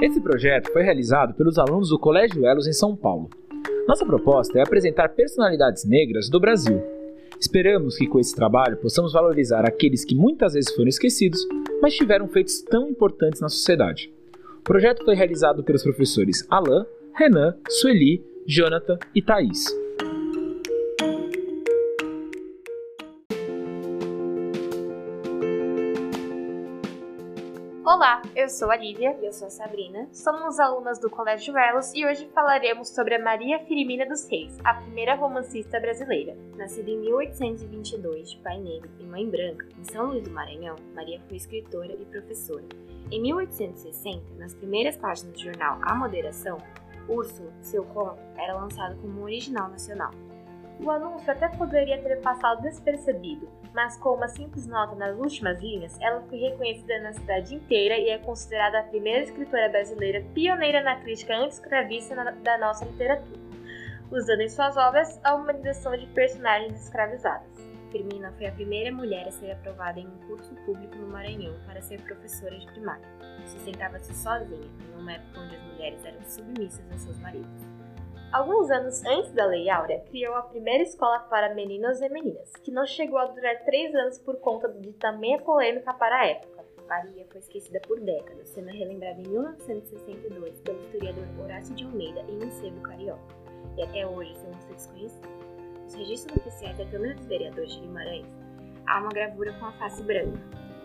Esse projeto foi realizado pelos alunos do Colégio Elos em São Paulo. Nossa proposta é apresentar personalidades negras do Brasil. Esperamos que com esse trabalho possamos valorizar aqueles que muitas vezes foram esquecidos, mas tiveram feitos tão importantes na sociedade. O projeto foi realizado pelos professores Alain, Renan, Sueli, Jonathan e Thaís. Olá, eu sou a Lívia. E eu sou a Sabrina. Somos alunas do Colégio Elos e hoje falaremos sobre a Maria Firmina dos Reis, a primeira romancista brasileira. Nascida em 1822 de pai negro e mãe branca, em São Luís do Maranhão, Maria foi escritora e professora. Em 1860, nas primeiras páginas do jornal A Moderação, Úrsulo, seu conto, era lançado como um original nacional. O anúncio até poderia ter passado despercebido, mas com uma simples nota nas últimas linhas, ela foi reconhecida na cidade inteira e é considerada a primeira escritora brasileira pioneira na crítica anti-escravista da nossa literatura, usando em suas obras a humanização de personagens escravizadas. Firmina foi a primeira mulher a ser aprovada em um curso público no Maranhão para ser professora de primária. Sustentava-se sozinha, em uma época onde as mulheres eram submissas a seus maridos. Alguns anos antes da Lei Áurea, criou a primeira escola para meninos e meninas, que não chegou a durar três anos por conta de tamanha polêmica para a época. Maria foi esquecida por décadas, sendo relembrada em 1962 pelo historiador Horácio de Almeida em um sebo carioca, e até hoje seu nome desconhecido. Nos registros oficiais da Câmara dos Vereadores de Guimarães, há uma gravura com a face branca,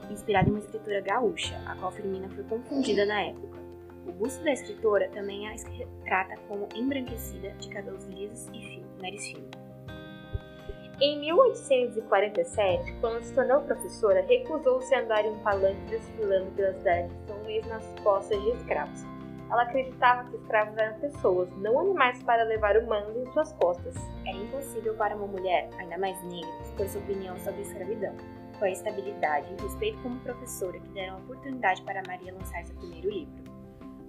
inspirada em uma escritora gaúcha, a qual Firmina foi confundida na época. O busto da escritora também a retrata como embranquecida, de cabelos lisos e fino, nariz fino. Em 1847, quando se tornou professora, recusou-se a andar em um palanque desfilando pela cidade de São Luís nas costas de escravos. Ela acreditava que escravos eram pessoas, não animais para levar o mando em suas costas. Era impossível para uma mulher, ainda mais negra, expor sua opinião sobre a escravidão. Foi a estabilidade e o respeito como professora que deram a oportunidade para Maria lançar seu primeiro livro.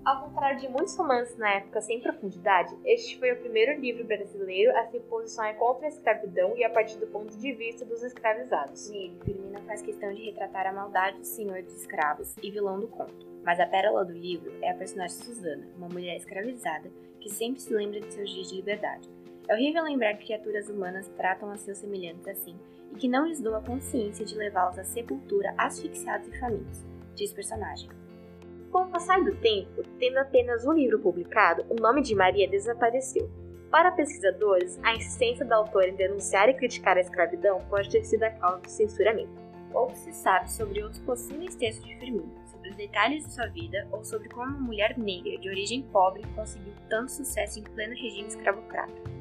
Ao contrário de muitos romances na época sem profundidade, este foi o primeiro livro brasileiro a se posicionar contra a escravidão e a partir do ponto de vista dos escravizados. Nele, Firmina faz questão de retratar a maldade do senhor dos escravos e vilão do conto. Mas a pérola do livro é a personagem Susana, uma mulher escravizada que sempre se lembra de seus dias de liberdade. É horrível lembrar que criaturas humanas tratam a seus semelhantes assim e que não lhes dou a consciência de levá-los à sepultura asfixiados e famintos, diz personagem. Com o passar do tempo, tendo apenas um livro publicado, o nome de Maria desapareceu. Para pesquisadores, a insistência da autora em denunciar e criticar a escravidão pode ter sido a causa do censuramento. Pouco se sabe sobre outros possíveis textos de Firmino, sobre os detalhes de sua vida ou sobre como uma mulher negra de origem pobre conseguiu tanto sucesso em pleno regime escravocrata.